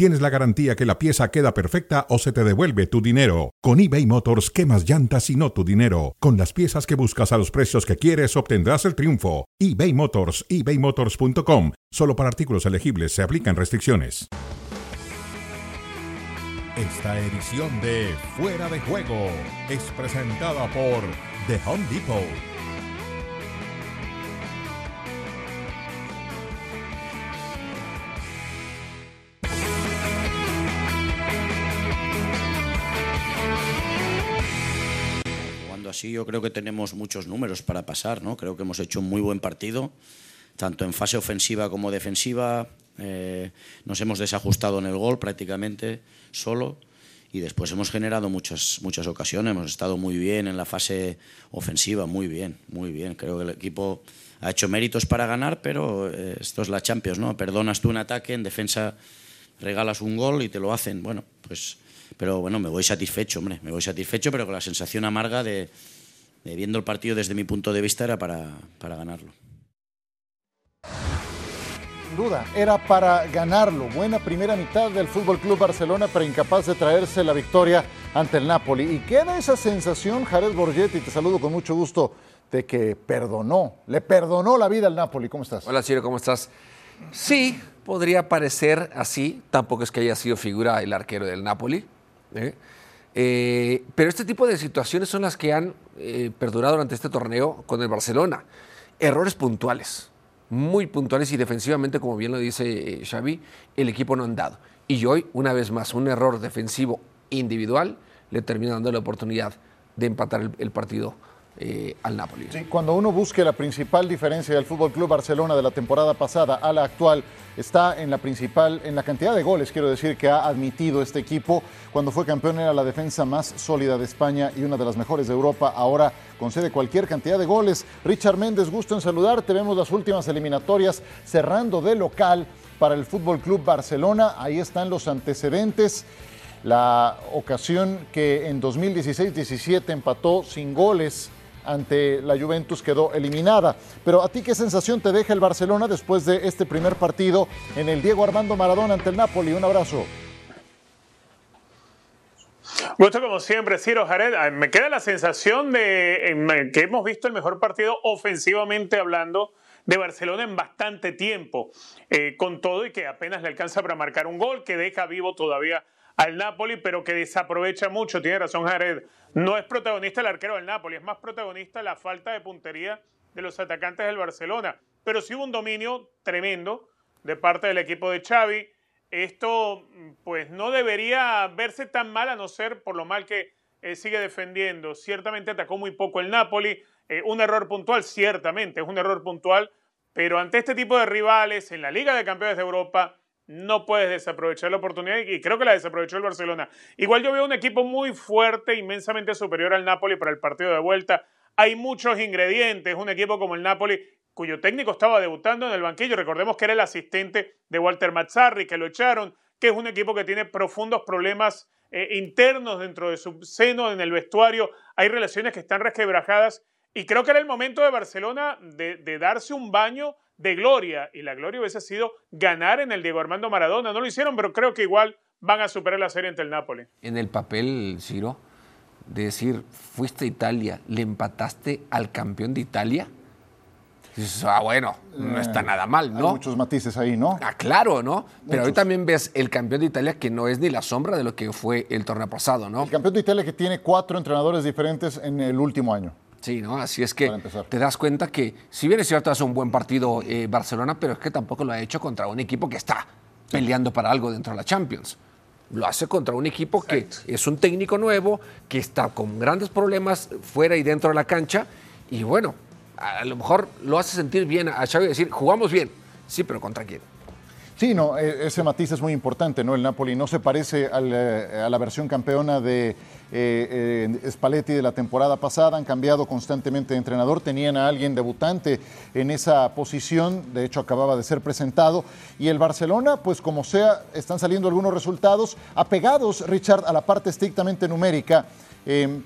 tienes la garantía que la pieza queda perfecta o se te devuelve tu dinero. Con eBay Motors, quemas llantas y no tu dinero. Con las piezas que buscas a los precios que quieres, obtendrás el triunfo. eBay Motors, ebaymotors.com. Solo para artículos elegibles se aplican restricciones. Esta edición de Fuera de Juego es presentada por The Home Depot. Así yo creo que tenemos muchos números para pasar, ¿no? Creo que hemos hecho un muy buen partido, tanto en fase ofensiva como defensiva. Eh, nos hemos desajustado en el gol prácticamente solo y después hemos generado muchas, muchas ocasiones. Hemos estado muy bien en la fase ofensiva, muy bien, muy bien. Creo que el equipo ha hecho méritos para ganar, pero eh, esto es la Champions, ¿no? Perdonas tú un ataque, en defensa regalas un gol y te lo hacen. Bueno, pues, pero bueno, me voy satisfecho, hombre, me voy satisfecho, pero con la sensación amarga de, de viendo el partido desde mi punto de vista era para, para ganarlo. Sin duda, era para ganarlo. Buena primera mitad del Fútbol Club Barcelona, pero incapaz de traerse la victoria ante el Napoli. Y queda esa sensación, Jared Borgetti, te saludo con mucho gusto, de que perdonó, le perdonó la vida al Napoli. ¿Cómo estás? Hola, Ciro, ¿cómo estás? Sí, podría parecer así. Tampoco es que haya sido figura el arquero del Napoli. ¿Eh? Eh, pero este tipo de situaciones son las que han eh, perdurado durante este torneo con el Barcelona. Errores puntuales, muy puntuales y defensivamente, como bien lo dice eh, Xavi, el equipo no han dado. Y hoy, una vez más, un error defensivo individual le termina dando la oportunidad de empatar el, el partido eh, al Napoli. Cuando uno busque la principal diferencia del Fútbol Club Barcelona de la temporada pasada a la actual, está en la principal, en la cantidad de goles, quiero decir, que ha admitido este equipo. Cuando fue campeón era la defensa más sólida de España y una de las mejores de Europa. Ahora concede cualquier cantidad de goles. Richard Méndez, gusto en saludarte. Vemos las últimas eliminatorias cerrando de local para el Fútbol Club Barcelona. Ahí están los antecedentes. La ocasión que en 2016-17 empató sin goles ante la Juventus quedó eliminada. Pero a ti qué sensación te deja el Barcelona después de este primer partido en el Diego Armando Maradona ante el Napoli? Un abrazo. Gusto como siempre, Ciro Jared. Me queda la sensación de que hemos visto el mejor partido ofensivamente hablando de Barcelona en bastante tiempo, eh, con todo y que apenas le alcanza para marcar un gol, que deja vivo todavía al Napoli, pero que desaprovecha mucho, tiene razón Jared, no es protagonista el arquero del Napoli, es más protagonista la falta de puntería de los atacantes del Barcelona, pero sí hubo un dominio tremendo de parte del equipo de Xavi, esto pues no debería verse tan mal a no ser por lo mal que eh, sigue defendiendo, ciertamente atacó muy poco el Napoli, eh, un error puntual, ciertamente es un error puntual, pero ante este tipo de rivales en la Liga de Campeones de Europa, no puedes desaprovechar la oportunidad y creo que la desaprovechó el Barcelona. Igual yo veo un equipo muy fuerte, inmensamente superior al Napoli para el partido de vuelta. Hay muchos ingredientes, un equipo como el Napoli cuyo técnico estaba debutando en el banquillo. Recordemos que era el asistente de Walter Mazzarri, que lo echaron, que es un equipo que tiene profundos problemas eh, internos dentro de su seno, en el vestuario. Hay relaciones que están resquebrajadas y creo que era el momento de Barcelona de, de darse un baño de gloria y la gloria hubiese sido ganar en el Diego Armando Maradona. No lo hicieron, pero creo que igual van a superar la serie ante el Napoli. En el papel, Ciro, de decir, fuiste a Italia, le empataste al campeón de Italia. Dices, ah, bueno, no está nada mal, ¿no? Hay muchos matices ahí, ¿no? Ah, claro, ¿no? Pero hoy también ves el campeón de Italia que no es ni la sombra de lo que fue el torneo pasado, ¿no? El campeón de Italia que tiene cuatro entrenadores diferentes en el último año. Sí, ¿no? Así es que te das cuenta que, si bien es cierto, hace un buen partido eh, Barcelona, pero es que tampoco lo ha hecho contra un equipo que está peleando para algo dentro de la Champions. Lo hace contra un equipo que es un técnico nuevo, que está con grandes problemas fuera y dentro de la cancha, y bueno, a lo mejor lo hace sentir bien a Xavi decir, jugamos bien. Sí, pero ¿contra quién? Sí, no, e, ese matiz es muy importante, ¿no? El Napoli no se parece eh, a la versión campeona de eh, eh, Spalletti de la temporada pasada, han cambiado constantemente de entrenador, tenían a alguien debutante en esa posición, de hecho acababa de ser presentado, y el Barcelona, pues como sea, están saliendo algunos resultados apegados, Richard, a la parte estrictamente numérica,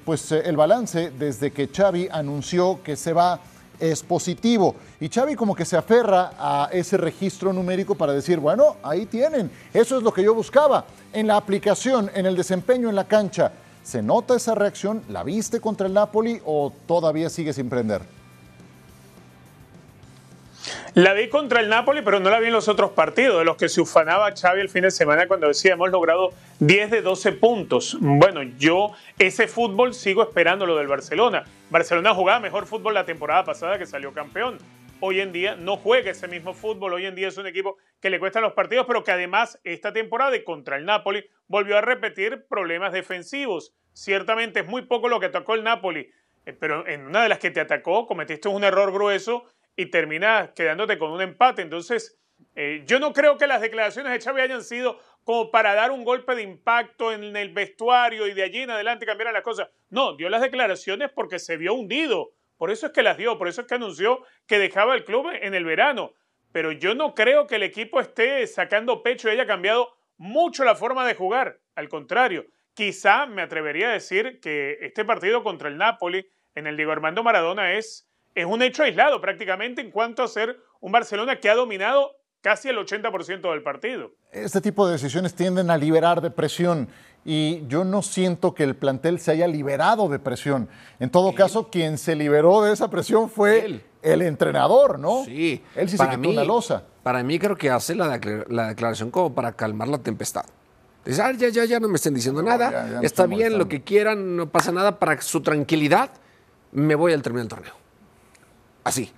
pues el balance desde que Xavi anunció que se va es positivo. Y Xavi como que se aferra a ese registro numérico para decir, bueno, ahí tienen, eso es lo que yo buscaba. En la aplicación, en el desempeño en la cancha, ¿se nota esa reacción? ¿La viste contra el Napoli o todavía sigue sin prender? La vi contra el Napoli, pero no la vi en los otros partidos, de los que se ufanaba Xavi el fin de semana cuando decía hemos logrado 10 de 12 puntos. Bueno, yo ese fútbol sigo esperando lo del Barcelona. Barcelona jugaba mejor fútbol la temporada pasada que salió campeón. Hoy en día no juega ese mismo fútbol, hoy en día es un equipo que le cuesta los partidos, pero que además esta temporada y contra el Napoli volvió a repetir problemas defensivos. Ciertamente es muy poco lo que atacó el Napoli, eh, pero en una de las que te atacó cometiste un error grueso y terminas quedándote con un empate. Entonces, eh, yo no creo que las declaraciones de Xavi hayan sido como para dar un golpe de impacto en el vestuario y de allí en adelante cambiar las cosas. No, dio las declaraciones porque se vio hundido. Por eso es que las dio, por eso es que anunció que dejaba el club en el verano. Pero yo no creo que el equipo esté sacando pecho y haya cambiado mucho la forma de jugar. Al contrario, quizá me atrevería a decir que este partido contra el Napoli en el Diego Armando Maradona es es un hecho aislado prácticamente en cuanto a ser un Barcelona que ha dominado casi el 80% del partido. Este tipo de decisiones tienden a liberar de presión y yo no siento que el plantel se haya liberado de presión. En todo caso, quien se liberó de esa presión fue el entrenador, ¿no? Sí. Él sí para se quitó mí, losa. Para mí creo que hace la, declaración como para calmar la tempestad. Dice, ah, ya, ya, ya no me estén diciendo nada, está bien, lo que quieran, no pasa nada, para su tranquilidad me voy al terminar del torneo. Así.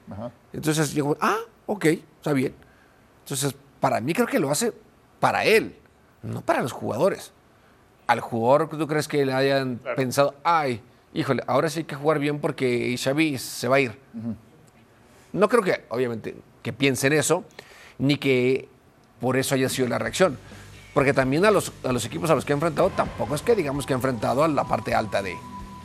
Entonces digo, ah, ok, está bien. Entonces, para mí creo que lo hace para él, no para los jugadores. Al jugador, ¿tú crees que le hayan pensado, ay, híjole, ahora sí hay que jugar bien porque Xavi se va a ir? No creo que, obviamente, que piensen eso, ni que por eso haya sido la reacción. Porque también a los, a los equipos a los que ha enfrentado, tampoco es que digamos que ha enfrentado a la parte alta de,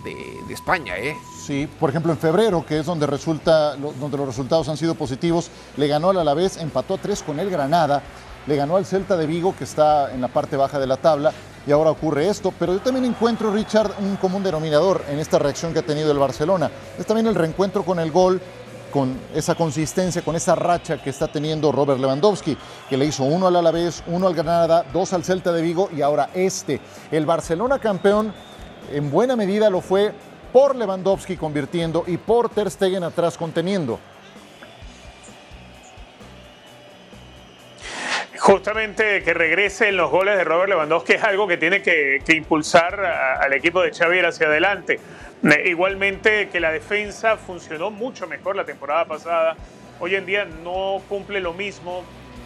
de, España. ¿eh? Sí, por ejemplo en febrero, que es donde, resulta, donde los resultados han sido positivos, le ganó al Alavés, empató a tres con el Granada, le ganó al Celta de Vigo, que está en la parte baja de la tabla, y ahora ocurre esto. Pero yo también encuentro, Richard, un común denominador en esta reacción que ha tenido el Barcelona. Es también el reencuentro con el gol, con esa consistencia, con esa racha que está teniendo Robert Lewandowski, que le hizo uno al Alavés, uno al Granada, dos al Celta de Vigo y ahora este. El Barcelona campeón en buena medida lo fue por Lewandowski convirtiendo y por Ter Stegen atrás conteniendo. Justamente que regrese en los goles de Robert Lewandowski es algo que tiene que, impulsar al equipo de Xavier hacia adelante. Eh, igualmente que la defensa funcionó mucho mejor la temporada pasada. Hoy en día no cumple lo mismo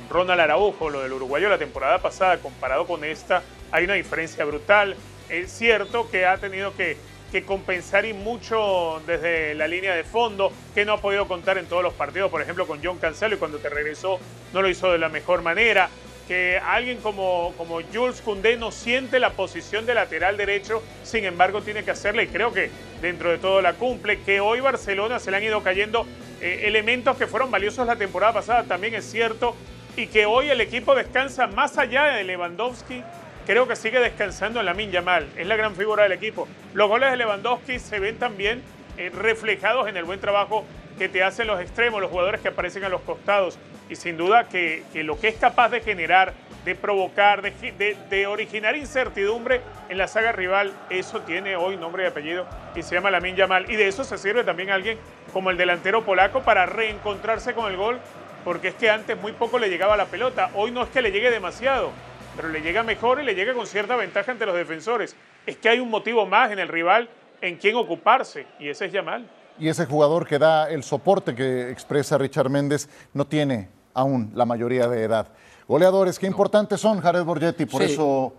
Ronald Araujo, lo del uruguayo la temporada pasada comparado con esta. Hay una diferencia brutal es cierto que ha tenido que, compensar y mucho desde la línea de fondo, que no ha podido contar en todos los partidos, por ejemplo con John Cancelo y cuando te regresó no lo hizo de la mejor manera, que alguien como, Jules Koundé no siente la posición de lateral derecho, sin embargo tiene que hacerla y creo que dentro de todo la cumple, que hoy Barcelona se le han ido cayendo eh, elementos que fueron valiosos la temporada pasada, también es cierto, y que hoy el equipo descansa más allá de Lewandowski creo que sigue descansando en la Yamal. Es la gran figura del equipo. Los goles de Lewandowski se ven también eh, reflejados en el buen trabajo que te hacen los extremos, los jugadores que aparecen a los costados. Y sin duda que, lo que es capaz de generar, de provocar, de, originar incertidumbre en la saga rival, eso tiene hoy nombre y apellido y se llama Lamin Yamal. Y de eso se sirve también alguien como el delantero polaco para reencontrarse con el gol, porque es que antes muy poco le llegaba la pelota. Hoy no es que le llegue demasiado pero le llega mejor y le llega con cierta ventaja ante los defensores. Es que hay un motivo más en el rival en quien ocuparse, y ese es Yamal. Y ese jugador que da el soporte que expresa Richard Méndez no tiene aún la mayoría de edad. Goleadores, qué importantes son, Jared Borgetti, por eso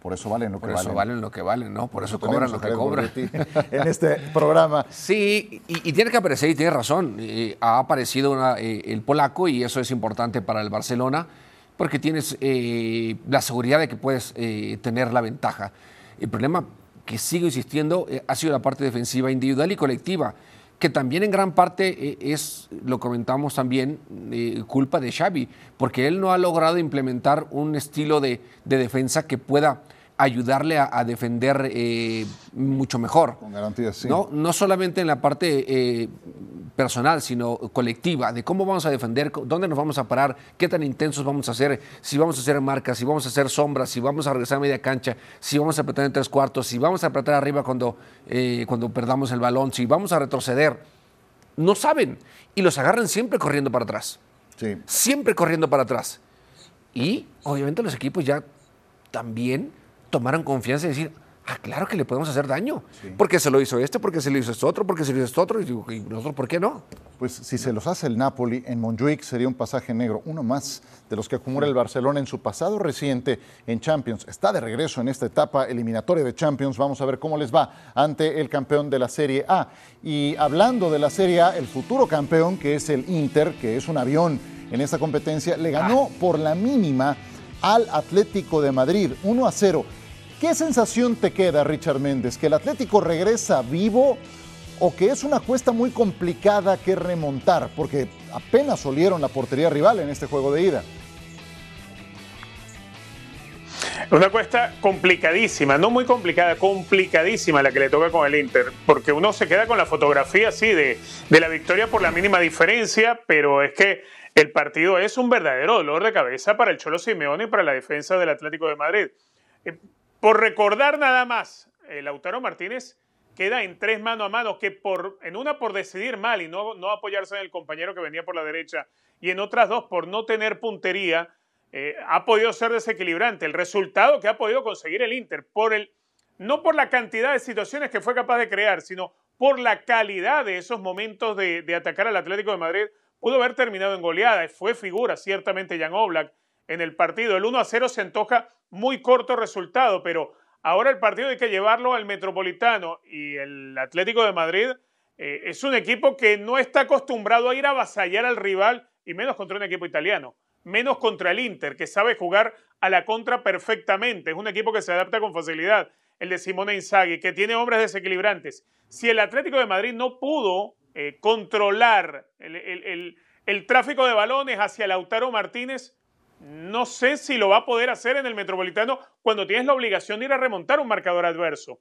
por eso valen lo que valen. Por eso valen lo que valen, ¿no? Por, eso, cobran lo que cobran. en este programa. Sí, y, tiene que aparecer, y tiene razón. ha aparecido eh, el polaco y eso es importante para el Barcelona porque tienes eh, la seguridad de que puedes eh, tener la ventaja. El problema que sigo insistiendo eh, ha sido la parte defensiva individual y colectiva, que también en gran parte es, lo comentamos también, culpa de Xavi, porque él no ha logrado implementar un estilo de defensa que pueda ayudarle a, defender eh, mucho mejor. Con garantía, sí. ¿no? no solamente en la parte eh, personal, sino colectiva, de cómo vamos a defender, dónde nos vamos a parar, qué tan intensos vamos a hacer, si vamos a hacer marcas, si vamos a hacer sombras, si vamos a regresar a media cancha, si vamos a apretar en tres cuartos, si vamos a apretar arriba cuando, eh, cuando perdamos el balón, si vamos a retroceder. No saben y los agarran siempre corriendo para atrás. Sí. Siempre corriendo para atrás. Y obviamente los equipos ya también tomaron confianza y decir, ah, claro que le podemos hacer daño. Porque se lo hizo este, porque se lo hizo esto otro, porque se lo hizo esto otro. Y, digo, ¿y nosotros por qué no? Pues si se los hace el Napoli en Montjuic sería un pasaje negro, uno más de los que acumula el Barcelona en su pasado reciente en Champions. Está de regreso en esta etapa eliminatoria de Champions. Vamos a ver cómo les va ante el campeón de la Serie A. Y hablando de la Serie A, el futuro campeón, que es el Inter, que es un avión en esta competencia, le ganó Ah. por la mínima al Atlético de Madrid, 1 a 0. ¿Qué sensación te queda, Richard Méndez? ¿Que el Atlético regresa vivo o que es una cuesta muy complicada que remontar? Porque apenas olieron la portería rival en este juego de ida. Una cuesta complicadísima, no muy complicada, complicadísima la que le toca con el Inter, porque uno se queda con la fotografía así de, de la victoria por la mínima diferencia, pero es que el partido es un verdadero dolor de cabeza para el Cholo Simeone y para la defensa del Atlético de Madrid. Eh, por recordar nada más, el Lautaro Martínez queda en tres mano a mano, que por, en una por decidir mal y no, no apoyarse en el compañero que venía por la derecha, y en otras dos por no tener puntería, eh, ha podido ser desequilibrante. El resultado que ha podido conseguir el Inter, por el, no por la cantidad de situaciones que fue capaz de crear, sino por la calidad de esos momentos de, de atacar al Atlético de Madrid, pudo haber terminado en goleada. Fue figura, ciertamente, Jan Oblak en el partido. El 1 a 0 se antoja muy corto resultado, pero ahora el partido hay que llevarlo al Metropolitano y el Atlético de Madrid eh, es un equipo que no está acostumbrado a ir a avasallar al rival y menos contra un equipo italiano, menos contra el Inter, que sabe jugar a la contra perfectamente. Es un equipo que se adapta con facilidad. El de Simone Inzaghi, que tiene hombres desequilibrantes. Si el Atlético de Madrid no pudo eh, controlar el, el, el, el tráfico de balones hacia Lautaro Martínez, no sé si lo va a poder hacer en el Metropolitano cuando tienes la obligación de ir a remontar un marcador adverso.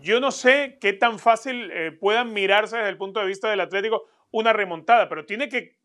Yo no sé qué tan fácil eh, puedan mirarse desde el punto de vista del Atlético una remontada, pero tiene que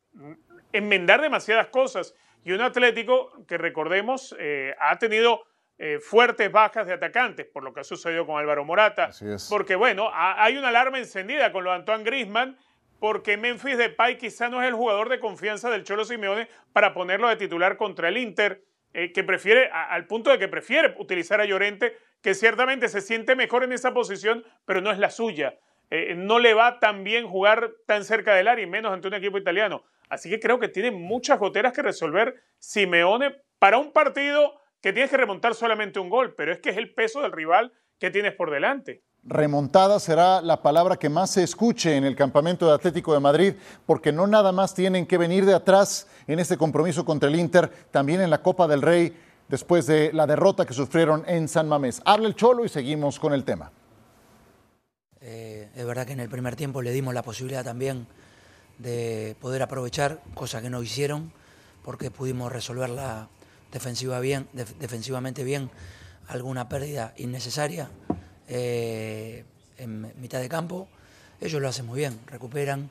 enmendar demasiadas cosas. Y un Atlético que recordemos eh, ha tenido eh, fuertes bajas de atacantes, por lo que ha sucedido con Álvaro Morata. Porque bueno, ha, hay una alarma encendida con lo de Antoine Grisman, porque Memphis Depay quizá no es el jugador de confianza del Cholo Simeone para ponerlo de titular contra el Inter, eh, que prefiere, al punto de que prefiere utilizar a Llorente, que ciertamente se siente mejor en esa posición, pero no es la suya. Eh, no le va tan bien jugar tan cerca del área y menos ante un equipo italiano. Así que creo que tiene muchas goteras que resolver Simeone para un partido que tienes que remontar solamente un gol, pero es que es el peso del rival que tienes por delante. Remontada será la palabra que más se escuche en el campamento de Atlético de Madrid, porque no nada más tienen que venir de atrás en este compromiso contra el Inter, también en la Copa del Rey, después de la derrota que sufrieron en San Mamés. Habla el Cholo y seguimos con el tema. Eh, es verdad que en el primer tiempo le dimos la posibilidad también de poder aprovechar, cosa que no hicieron, porque pudimos resolverla defensiva bien, def defensivamente bien, alguna pérdida innecesaria eh, en mitad de campo. Ellos lo hacen muy bien, recuperan,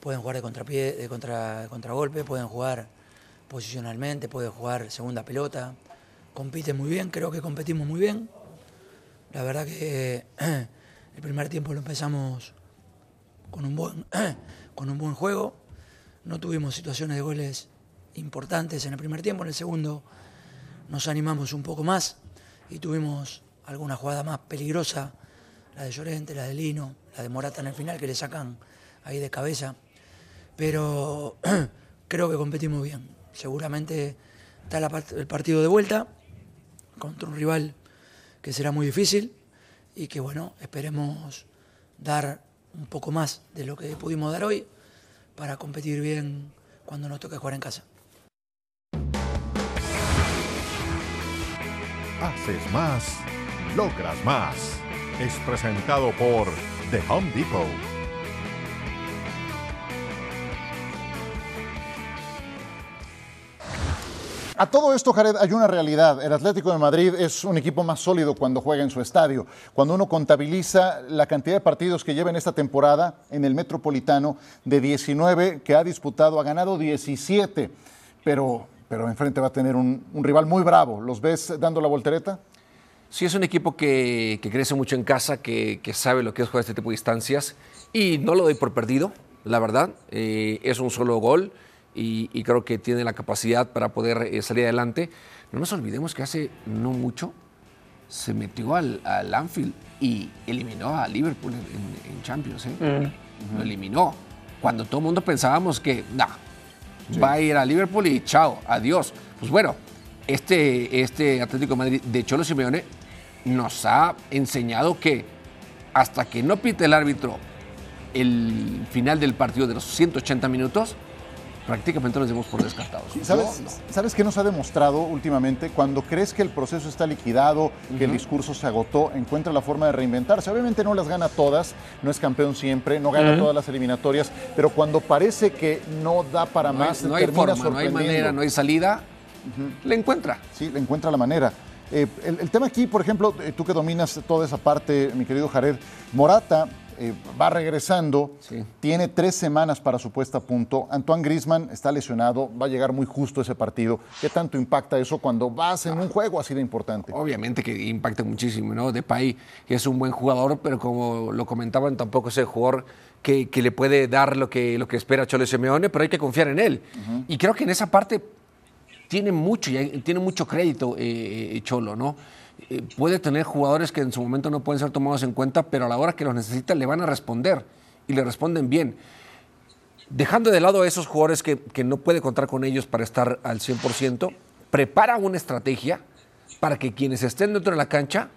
pueden jugar de contrapié, de contra, contragolpe, pueden jugar posicionalmente, pueden jugar segunda pelota, compiten muy bien, creo que competimos muy bien. La verdad que el primer tiempo lo empezamos con un buen, con un buen juego. No tuvimos situaciones de goles importantes en el primer tiempo. En el segundo nos animamos un poco más y tuvimos alguna jugada más peligrosa, la de Llorente, la de Lino, la de Morata en el final, que le sacan ahí de cabeza. Pero creo que competimos bien. Seguramente está el partido de vuelta contra un rival que será muy difícil y que, bueno, esperemos dar un poco más de lo que pudimos dar hoy para competir bien cuando nos toque jugar en casa. Haces más, logras más. Es presentado por The Home Depot. A todo esto, Jared, hay una realidad. El Atlético de Madrid es un equipo más sólido cuando juega en su estadio. Cuando uno contabiliza la cantidad de partidos que lleva en esta temporada en el Metropolitano, de 19 que ha disputado, ha ganado 17. Pero, pero enfrente va a tener un, un rival muy bravo. ¿Los ves dando la voltereta? Sí, es un equipo que, que crece mucho en casa, que, que, sabe lo que es jugar este tipo de instancias. Y no lo doy por perdido, la verdad. Eh, es un solo gol y, y, creo que tiene la capacidad para poder eh, salir adelante. No nos olvidemos que hace no mucho se metió al, al Anfield y eliminó a Liverpool en, en, en Champions. ¿eh? Mm. Lo eliminó. Cuando todo el mundo pensábamos que, nah, sí. va a ir a Liverpool y chao, adiós. Pues bueno, este, este Atlético de Madrid de Cholo Simeone nos ha enseñado que hasta que no pite el árbitro el final del partido de los 180 minutos, prácticamente nos dimos por descartados. ¿Sabes, no, no. ¿Sabes qué nos ha demostrado últimamente? Cuando crees que el proceso está liquidado, uh -huh. que el discurso se agotó, encuentra la forma de reinventarse. Obviamente no las gana todas, no es campeón siempre, no gana uh -huh. todas las eliminatorias, pero cuando parece que no da para no más, hay, no hay forma, no hay manera, no hay salida, uh -huh. le encuentra. Sí, le encuentra la manera. Eh, el, el, tema aquí, por ejemplo, eh, tú que dominas toda esa parte, mi querido Jared, Morata eh, va regresando, sí. tiene tres semanas para su puesta a punto. Antoine Grisman está lesionado, va a llegar muy justo ese partido. ¿Qué tanto impacta eso cuando vas en un juego así de importante? Obviamente que impacta muchísimo, ¿no? Depay es un buen jugador, pero como lo comentaban, tampoco es el jugador que, que le puede dar lo que, lo que espera Chole Simeone, pero hay que confiar en él. Uh -huh. Y creo que en esa parte tiene mucho, tiene mucho crédito eh, Cholo, ¿no? Eh, puede tener jugadores que en su momento no pueden ser tomados en cuenta, pero a la hora que los necesita le van a responder y le responden bien. Dejando de lado a esos jugadores que, que no puede contar con ellos para estar al 100%, prepara una estrategia para que quienes estén dentro de la cancha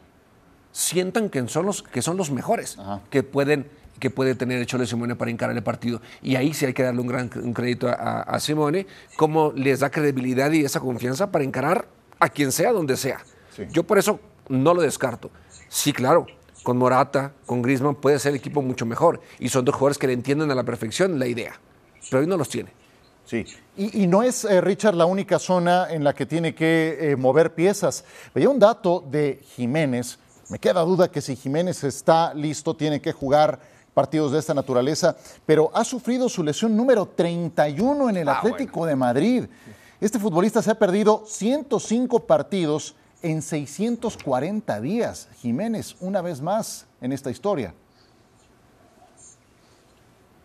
sientan que son los, que son los mejores, Ajá. que pueden que puede tener el Cholo Simone para encarar el partido. Y ahí sí hay que darle un gran un crédito a, a Simone, cómo les da credibilidad y esa confianza para encarar a quien sea, donde sea. Sí. Yo por eso no lo descarto. Sí, claro, con Morata, con Griezmann puede ser el equipo mucho mejor. Y son dos jugadores que le entienden a la perfección la idea. Pero hoy no los tiene. Sí, y, y no es, eh, Richard, la única zona en la que tiene que eh, mover piezas. Veía un dato de Jiménez. Me queda duda que si Jiménez está listo, tiene que jugar partidos de esta naturaleza, pero ha sufrido su lesión número 31 en el ah, Atlético bueno. de Madrid. Este futbolista se ha perdido 105 partidos en 640 días. Jiménez, una vez más en esta historia.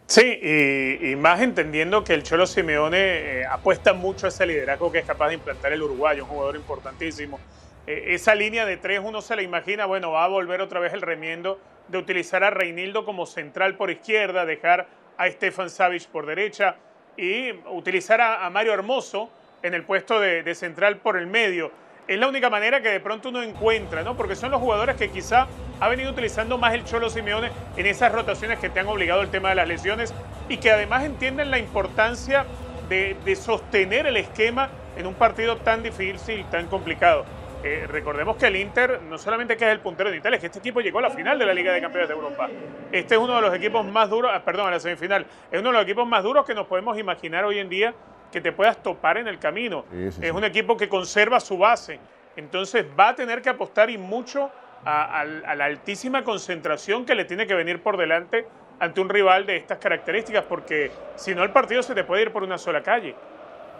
Sí, y, y más entendiendo que el Cholo Simeone eh, apuesta mucho a ese liderazgo que es capaz de implantar el uruguayo, un jugador importantísimo. Eh, esa línea de tres uno se la imagina, bueno, va a volver otra vez el remiendo de utilizar a Reinildo como central por izquierda, dejar a Stefan Savic por derecha y utilizar a, Mario Hermoso en el puesto de, de, central por el medio. Es la única manera que de pronto uno encuentra, ¿no? Porque son los jugadores que quizá ha venido utilizando más el Cholo Simeone en esas rotaciones que te han obligado el tema de las lesiones y que además entienden la importancia de, de sostener el esquema en un partido tan difícil, tan complicado. Eh, recordemos que el Inter no solamente que es el puntero de Italia, es que este equipo llegó a la final de la Liga de Campeones de Europa. Este es uno de los equipos más duros, ah, perdón, a la semifinal, es uno de los equipos más duros que nos podemos imaginar hoy en día que te puedas topar en el camino. Sí, sí, es sí. un equipo que conserva su base, entonces va a tener que apostar y mucho a, a, a la altísima concentración que le tiene que venir por delante ante un rival de estas características, porque si no el partido se te puede ir por una sola calle.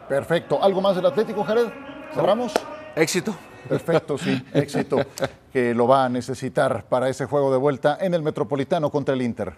Perfecto. ¿Algo más del Atlético, Jared? ¿Cerramos? Éxito. Perfecto, sí, éxito que lo va a necesitar para ese juego de vuelta en el Metropolitano contra el Inter.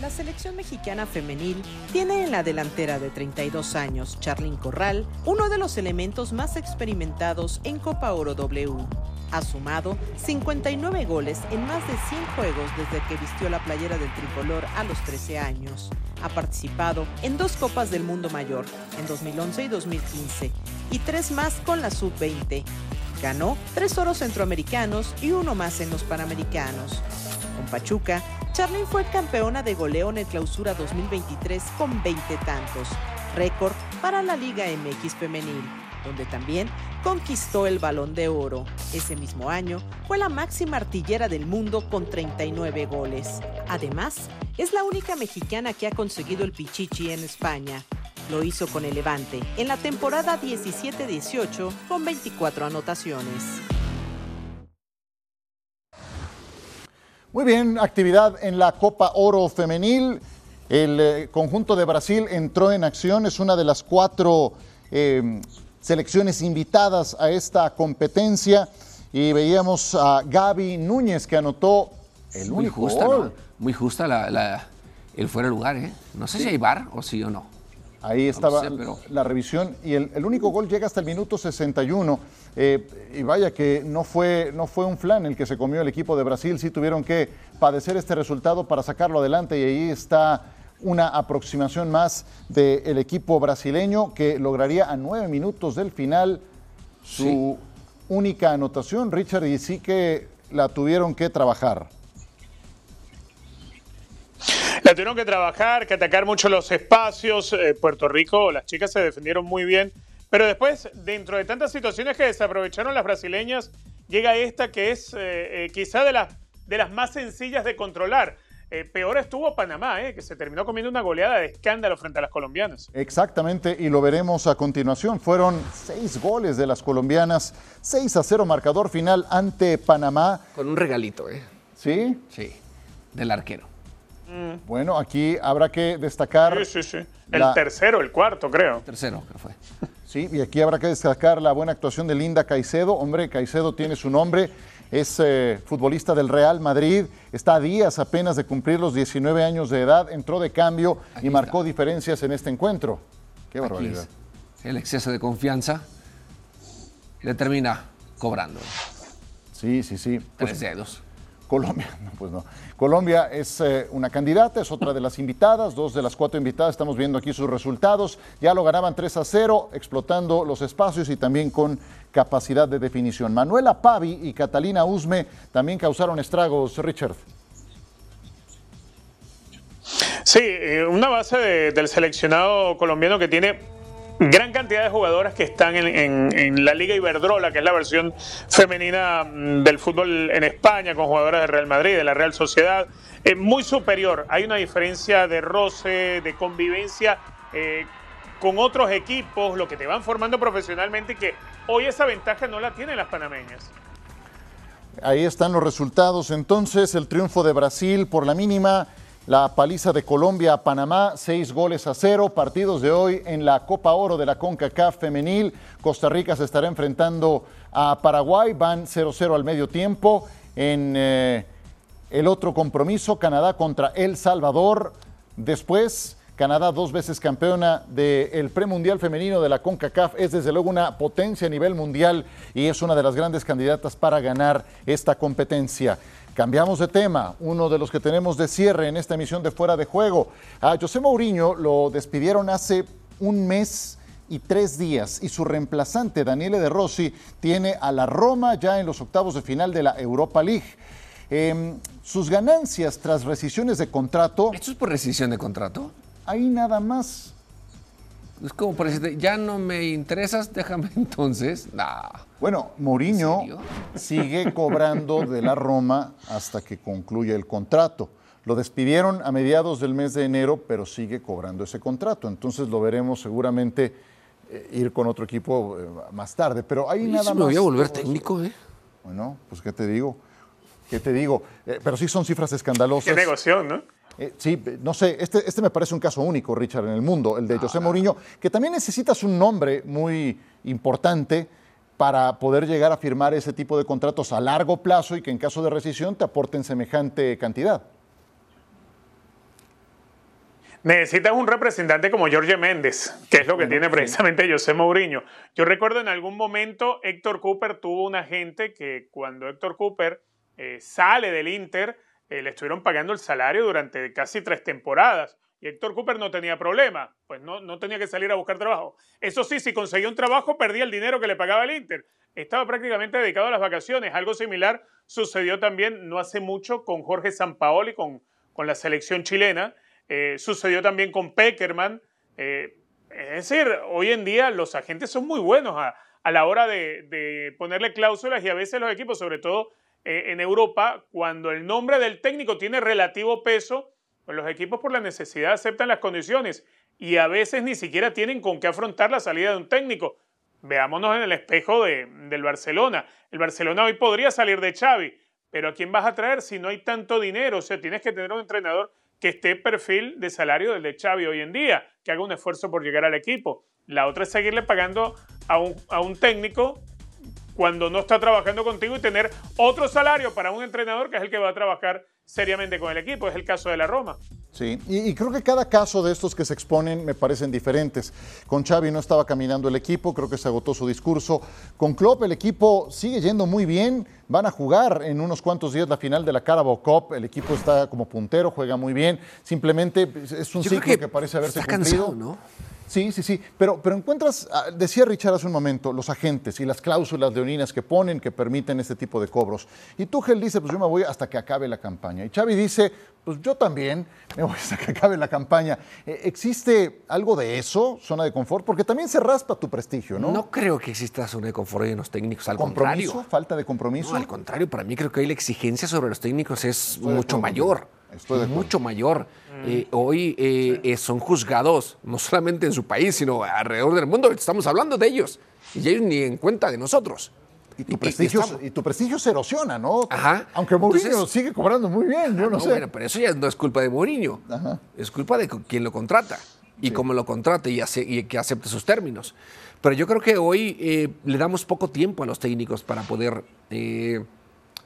La selección mexicana femenil tiene en la delantera de 32 años, Charlyn Corral, uno de los elementos más experimentados en Copa Oro W. Ha sumado 59 goles en más de 100 juegos desde que vistió la playera del tricolor a los 13 años. Ha participado en dos Copas del Mundo Mayor, en 2011 y 2015, y tres más con la Sub-20. Ganó tres oros centroamericanos y uno más en los Panamericanos. Con Pachuca, Charlyn fue campeona de goleo en el Clausura 2023 con 20 tantos, récord para la Liga MX femenil. Donde también conquistó el balón de oro. Ese mismo año fue la máxima artillera del mundo con 39 goles. Además, es la única mexicana que ha conseguido el Pichichi en España. Lo hizo con el Levante en la temporada 17-18 con 24 anotaciones. Muy bien, actividad en la Copa Oro Femenil. El eh, conjunto de Brasil entró en acción, es una de las cuatro eh, selecciones invitadas a esta competencia y veíamos a Gaby Núñez que anotó el muy único justa, gol. ¿no? Muy justa la, la- el fuera de lugar, ¿eh? No sé si hay bar o sí o no. Ahí estaba sé, pero- la revisión y el, el único gol llega hasta el minuto 61. eh, y vaya que no fue, no fue un flan el que se comió el equipo de Brasil, sí tuvieron que padecer este resultado para sacarlo adelante y ahí está una aproximación más del equipo brasileño que lograría a nueve minutos del final su única anotación, Richard, y sí que la tuvieron que trabajar. La tuvieron que trabajar, que atacar mucho los espacios. Eh, Puerto Rico, las chicas se defendieron muy bien. Pero después, dentro de tantas situaciones que desaprovecharon las brasileñas, llega esta que es eh, eh, quizá de, las de las más sencillas de controlar. Eh, peor estuvo Panamá, eh, que se terminó comiendo una goleada de escándalo frente a las colombianas. Exactamente, y lo veremos a continuación. Fueron seis goles de las colombianas, 6 a 0 marcador final ante Panamá. Con un regalito, ¿eh? ¿Sí? Sí, del arquero. Bueno, aquí habrá que destacar, Sí, sí, sí. El La- tercero, el cuarto, creo. Tercero, que fue. sí, y aquí habrá que destacar la buena actuación de Linda Caicedo. Hombre, Caicedo tiene su nombre, es eh, futbolista del Real Madrid, está a días apenas de cumplir los 19 años de edad, entró de cambio Aquí y marcó diferencias en este encuentro. Qué barbaridad. el exceso de confianza le termina cobrando. Sí, sí, sí. Pues, Tres dedos. Colombia, no, pues no. Colombia es eh, una candidata, es otra de las invitadas, dos de las cuatro invitadas, estamos viendo aquí sus resultados. Ya lo ganaban 3 a 0, explotando los espacios y también con capacidad de definición. Manuela Pavi y Catalina Usme también causaron estragos, Richard. Sí, eh, una base de- del seleccionado colombiano que tiene gran cantidad de jugadoras que están en, la Liga Iberdrola, que es la versión femenina mm, del fútbol en España, con jugadoras del Real Madrid, de la Real Sociedad, eh, muy superior. Hay una diferencia de roce, de convivencia eh, con otros equipos, lo que te van formando profesionalmente y que hoy esa ventaja no la tienen las panameñas. Ahí están los resultados. Entonces, el triunfo de Brasil por la mínima, la paliza de Colombia a Panamá, seis goles a cero. Partidos de hoy en la Copa Oro de la CONCACAF femenil. Costa Rica se estará enfrentando a Paraguay, van 0-0 al medio tiempo. En eh, el otro compromiso, Canadá contra El Salvador. Después, Canadá, dos veces campeona del premundial femenino de la CONCACAF, es desde luego una potencia a nivel mundial y es una de las grandes candidatas para ganar esta competencia. Cambiamos de tema, uno de los que tenemos de cierre en esta emisión de Fuera de Juego. A José Mourinho lo despidieron hace un mes y tres días y su reemplazante, Daniele De Rossi, tiene a la Roma ya en los octavos de final de la Europa League. Em, sus ganancias tras rescisiones de contrato, ¿Esto es por rescisión de contrato? ahí nada más. Es como por decirte, ya no me interesas, déjame entonces. Nah. Bueno, Mourinho sigue cobrando de la Roma hasta que concluya el contrato. Lo despidieron a mediados del mes de enero, pero sigue cobrando ese contrato. Entonces lo veremos seguramente eh, ir con otro equipo eh, más tarde. Pero ahí nada sí más. me voy a volver técnico, ¿eh? Bueno, pues qué te digo. ¿Qué te digo? Eh, pero sí son cifras escandalosas. Qué negocio, ¿no? Eh, sí, no sé, este, este me parece un caso único, Richard, en el mundo, el de José Mourinho, que también necesitas un nombre muy importante para poder llegar a firmar ese tipo de contratos a largo plazo y que en caso de rescisión te aporten semejante cantidad. Necesitas un representante como Jorge Méndez, que es lo que tiene precisamente José Mourinho. Yo recuerdo en algún momento Héctor Cooper tuvo un agente que cuando Héctor Cooper eh, sale del Inter, eh, le estuvieron pagando el salario durante casi tres temporadas. Y Héctor Cooper no tenía problema, pues no, no tenía que salir a buscar trabajo. Eso sí, si conseguía un trabajo, perdía el dinero que le pagaba el Inter. Estaba prácticamente dedicado a las vacaciones. Algo similar sucedió también no hace mucho con Jorge Sampaoli, con, con la selección chilena. Eh, sucedió también con Peckerman. Eh, Es decir, hoy en día los agentes son muy buenos a, la hora de, ponerle cláusulas y a veces los equipos, sobre todo eh, en Europa, cuando el nombre del técnico tiene relativo peso, pues los equipos por la necesidad aceptan las condiciones y a veces ni siquiera tienen con qué afrontar la salida de un técnico. Veámonos en el espejo del Barcelona. El Barcelona hoy podría salir de Xavi, pero ¿a quién vas a traer si no hay tanto dinero? O sea, tienes que tener un entrenador que esté perfil de salario del de Xavi hoy en día, que haga un esfuerzo por llegar al equipo. La otra es seguirle pagando a un, a un técnico cuando no está trabajando contigo y tener otro salario para un entrenador que es el que va a trabajar seriamente con el equipo. Es el caso de la Roma. Sí, y, creo que cada caso de estos que se exponen me parecen diferentes. Con Xavi no estaba caminando el equipo, creo que se agotó su discurso. Con Klopp el equipo sigue yendo muy bien, van a jugar en unos cuantos días la final de la Carabao Cup, el equipo está como puntero, juega muy bien, simplemente es un ciclo que, parece haberse está cumplido. Cansado, ¿no? Sí, sí, sí, pero, pero encuentras, ah, decía Richard hace un momento, los agentes y las cláusulas de leoninas que ponen que permiten este tipo de cobros. Y Tuchel dice, pues yo me voy hasta que acabe la campaña. Y Xavi dice, pues yo también me voy hasta que acabe la campaña. Eh, ¿Existe algo de eso, zona de confort? Porque también se raspa tu prestigio, ¿no? No creo que exista zona de confort en los técnicos, al ¿Compromiso? contrario. ¿Falta de compromiso? No, al contrario, para mí creo que ahí la exigencia sobre los técnicos es mucho mayor. Estoy mucho mayor. Eh, hoy eh, eh, son juzgados, no solamente en su país, sino alrededor del mundo. Estamos hablando de ellos. Y ellos ni en cuenta de nosotros. Y tu, prestigio, y, tu prestigio se erosiona, ¿no? Ajá. Aunque Mourinho sigue cobrando muy bien, yo no, sé. Bueno, pero eso ya no es culpa de Mourinho. Es culpa de quien lo contrata y cómo lo contrata y, y, que acepte sus términos. Pero yo creo que hoy le damos poco tiempo a los técnicos para poder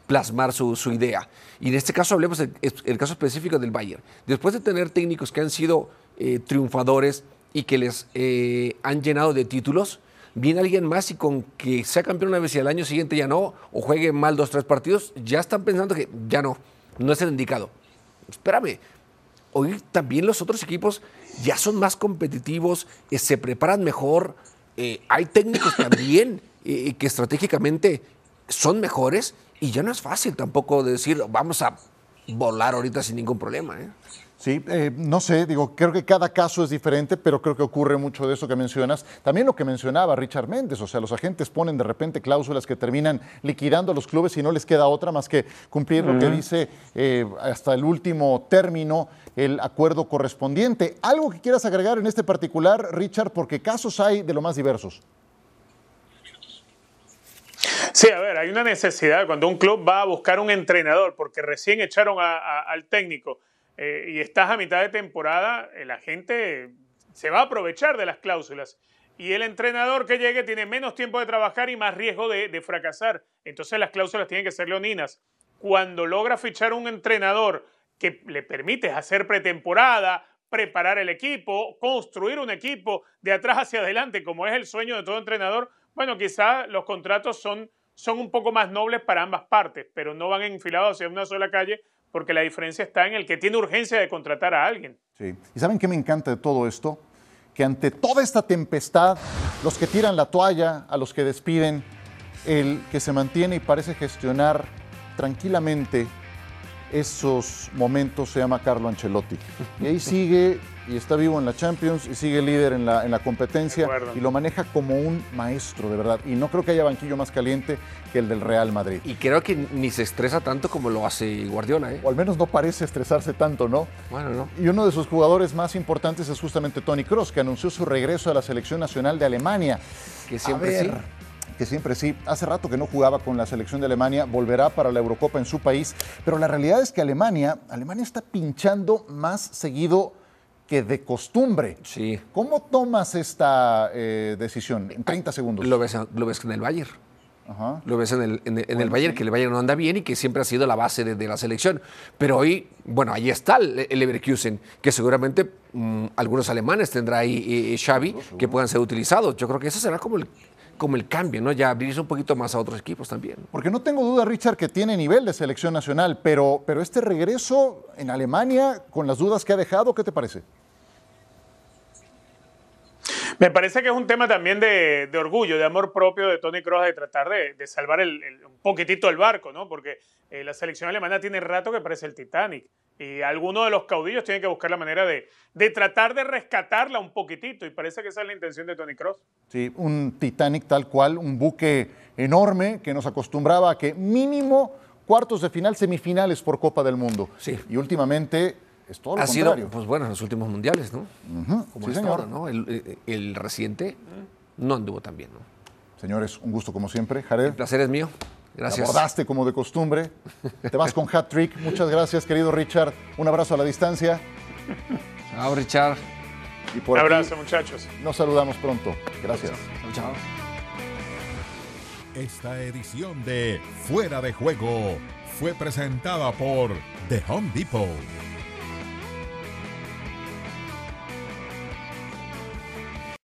plasmar su, idea. Y en este caso hablemos del el caso específico del Bayern. Después de tener técnicos que han sido eh, triunfadores y que les eh, han llenado de títulos, viene alguien más y con que sea campeón una vez y al año siguiente ya no, o juegue mal dos, tres partidos, ya están pensando que ya no, no es el indicado. Espérame, hoy también los otros equipos ya son más competitivos, eh, se preparan mejor, hay técnicos también que estratégicamente son mejores y ya no es fácil tampoco decir, vamos a volar ahorita sin ningún problema. ¿eh? Sí, eh, no sé, digo, creo que cada caso es diferente, pero creo que ocurre mucho de eso que mencionas. También lo que mencionaba Richard Méndez, o sea, los agentes ponen de repente cláusulas que terminan liquidando a los clubes y no les queda otra más que cumplir lo que dice eh, hasta el último término el acuerdo correspondiente. ¿Algo que quieras agregar en este particular, Richard? Porque casos hay de lo más diversos. Sí, a ver, hay una necesidad cuando un club va a buscar un entrenador porque recién echaron al técnico eh, y estás a mitad de temporada, la gente se va a aprovechar de las cláusulas. Y el entrenador que llegue tiene menos tiempo de trabajar y más riesgo de, de fracasar. Entonces las cláusulas tienen que ser leoninas. Cuando logra fichar un entrenador que le permite hacer pretemporada, preparar el equipo, construir un equipo de atrás hacia adelante, como es el sueño de todo entrenador, bueno, quizá los contratos son son un poco más nobles para ambas partes, pero no van enfilados hacia una sola calle porque la diferencia está en el que tiene urgencia de contratar a alguien. Sí. ¿Y saben qué me encanta de todo esto? Que ante toda esta tempestad, los que tiran la toalla, a los que despiden, el que se mantiene y parece gestionar tranquilamente esos momentos se llama Carlo Ancelotti. Y ahí sigue y está vivo en la Champions y sigue líder en la, en la competencia y lo maneja como un maestro, de verdad. Y no creo que haya banquillo más caliente que el del Real Madrid. Y creo que ni se estresa tanto como lo hace Guardiola. ¿eh? O al menos no parece estresarse tanto, ¿no? Bueno, no. Y uno de sus jugadores más importantes es justamente Tony Cross, que anunció su regreso a la selección nacional de Alemania. Que siempre sí que siempre sí. Hace rato que no jugaba con la selección de Alemania, volverá para la Eurocopa en su país, pero la realidad es que Alemania, Alemania está pinchando más seguido que de costumbre. Sí. ¿Cómo tomas esta eh, decisión? En 30 segundos. Lo ves, lo ves en el Bayern. Ajá. Lo ves en el, en, el Bayern, que el Bayern no anda bien y que siempre ha sido la base de, la selección. Pero hoy, bueno, ahí está el, el Leverkusen, que seguramente mm, algunos alemanes tendrá ahí eh, Xavi que puedan ser utilizados. Yo creo que eso será como el, como el cambio, ¿no? Ya abrirse un poquito más a otros equipos también. Porque no tengo duda, Richard, que tiene nivel de selección nacional, pero, pero este regreso en Alemania, con las dudas que ha dejado, ¿qué te parece? Me parece que es un tema también de, orgullo, de amor propio de Tony Kroos de tratar de, salvar el, un poquitito el barco, ¿no? Porque eh, la selección alemana tiene rato que parece el Titanic y alguno de los caudillos tiene que buscar la manera de, de tratar de rescatarla un poquitito y parece que esa es la intención de Tony Cross. Sí, un Titanic tal cual, un buque enorme que nos acostumbraba a que mínimo cuartos de final, semifinales por Copa del Mundo. Sí. Y últimamente es todo lo ha contrario. sido, pues bueno, en los últimos mundiales, ¿no? Como sí, señor. ¿no? El, el, reciente no anduvo tan bien, ¿no? Señores, un gusto como siempre. Jared. El placer es mío. Gracias. abordaste como de costumbre. Te vas con hat trick. Muchas gracias, querido Richard. Un abrazo a la distancia. Chao, Richard. Un abrazo, muchachos. Nos saludamos pronto. Gracias. Chao. Esta edición de Fuera de Juego fue presentada por The Home Depot.